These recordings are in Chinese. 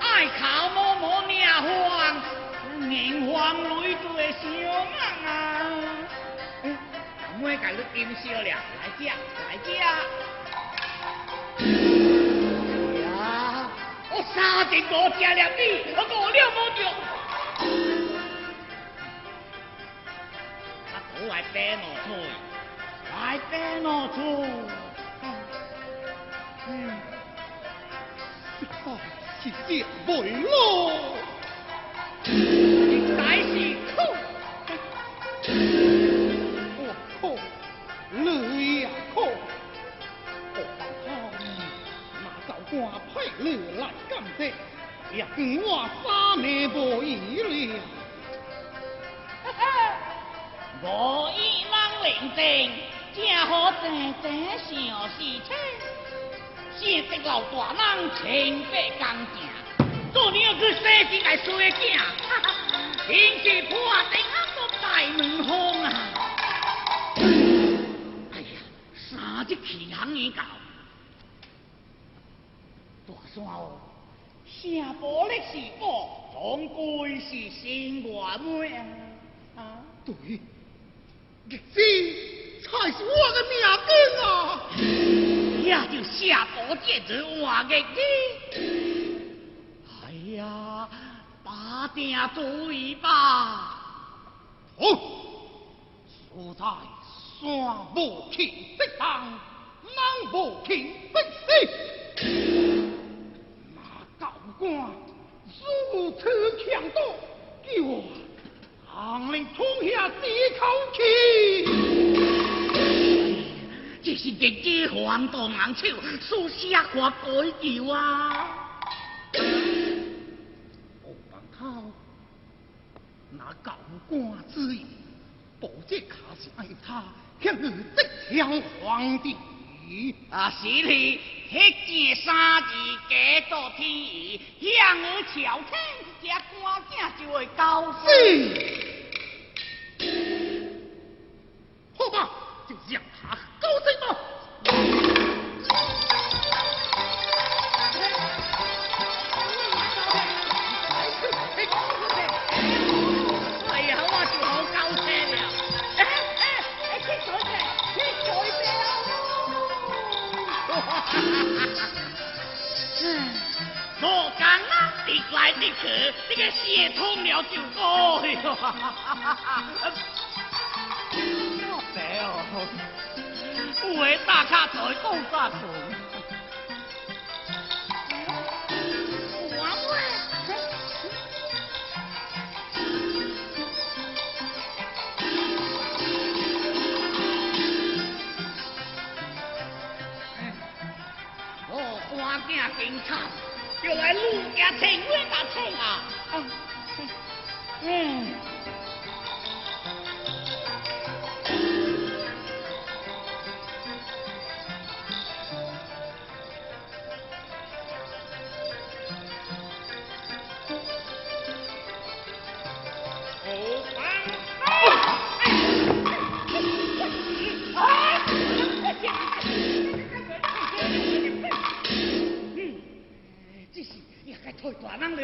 Ai khảo mô mô nhà hoàng? 了，来吃来吃 hoàng lối 了米，我 sướng ăn à? Cảm ơn cả idont 嗯是这回咯。大是苦，我苦，你也苦。我好，那州官派你来干这，也跟我三妹无异了。我一人领证，正好正正想事情。现在老大人清白干净，做你去生子来衰囝，天气破定啊都大门风啊！哎呀，三只气行已到，大山哦，城堡的事故总归是新外美啊！啊，对，日子才是我的命根啊！也就下步接着换日子。哎呀，把定注意吧。好，所在山无情的当，人无情的死。那高官如此强盗，叫我行令冲下这口气。这是日子黄大硬手，属下看改叫啊！我门口那高官之意，保这卡是爱他向你直向皇帝。啊，是哩，迄件三字假作天意，向我朝廷，这官正就会高是。好吧，就让他。路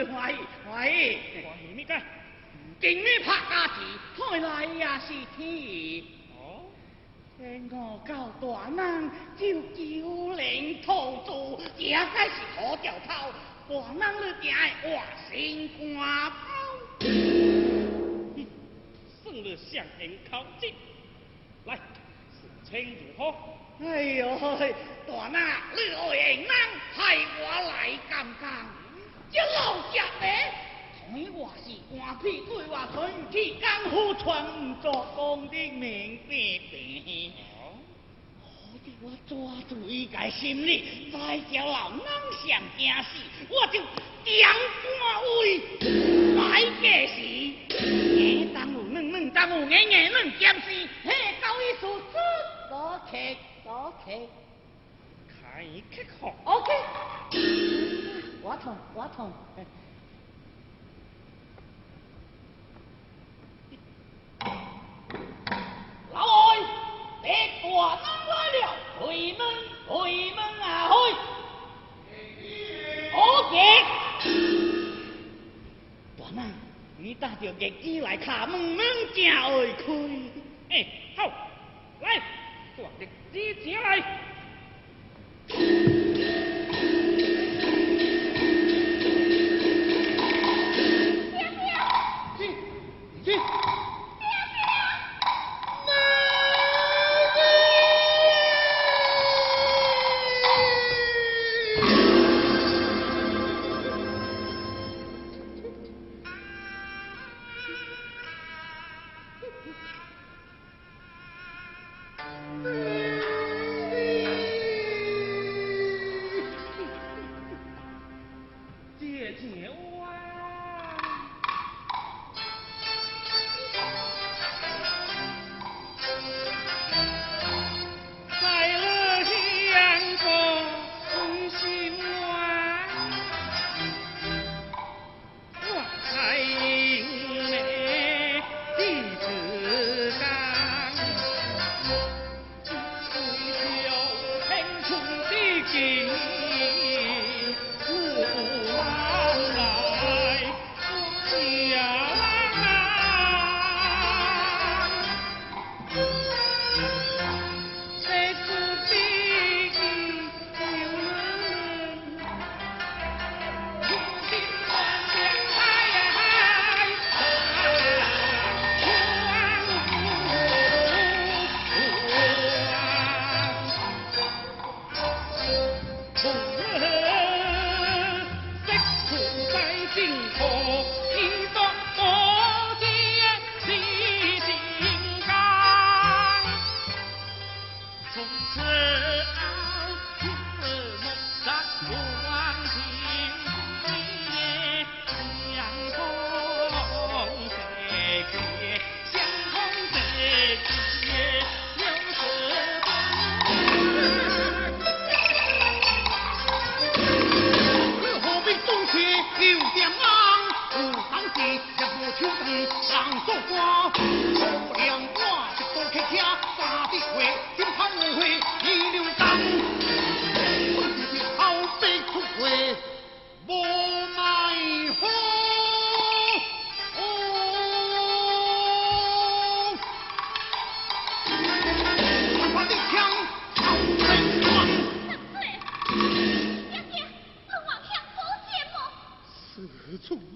欢喜，欢喜，欢喜咩个？今日拍家子，开来也是天。哦，听我教大人就九零土著，这该是好兆头。大人你定爱话心肝包。算了，上天考绩，来，事情如何？哎呦，大人，你何人派我来干干？这老家伙，看我是官屁对我春去江湖传唔作功的名白白。好的，我抓住伊个心理，再叫老人上惊死，我就将官位来个时，眼当有嫩嫩当有眼眼嫩剑士，嘿，高一数字，多客多客，开客好，OK。我痛，我痛。老外，别大人来了，开门，开门啊！开。好嘅。大人，你带着日子来敲门，门正会开。哎，好，来，抓日子进来。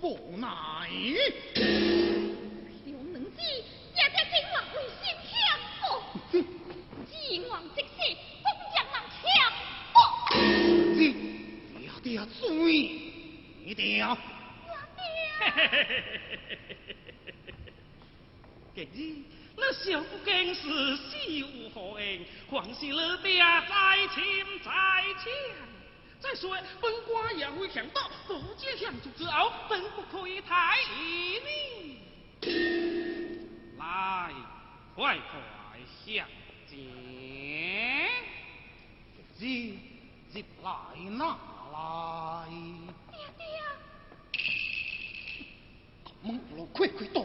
无奈。小能子也得给我为心听我，既往即事，公人听我。你你要得要注意，你得要。我得今日那小不更是死无何恩，况是你爹再亲再强。再说，本官也会想到，不见相主之傲，本不可以太。来，快快相见，日日来哪来？爹爹，门口快快到。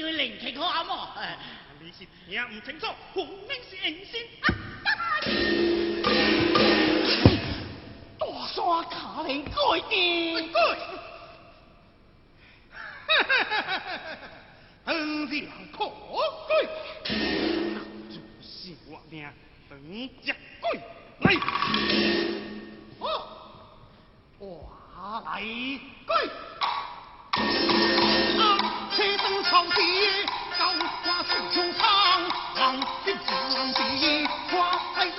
叫伊另开口好冇？你是听唔清楚，分明是硬心。大山卡林改的，改！哈哈哈哈是我命，等只鬼来。哦，我来改。啊，车灯草地，高挂水中长，望天望地，花开花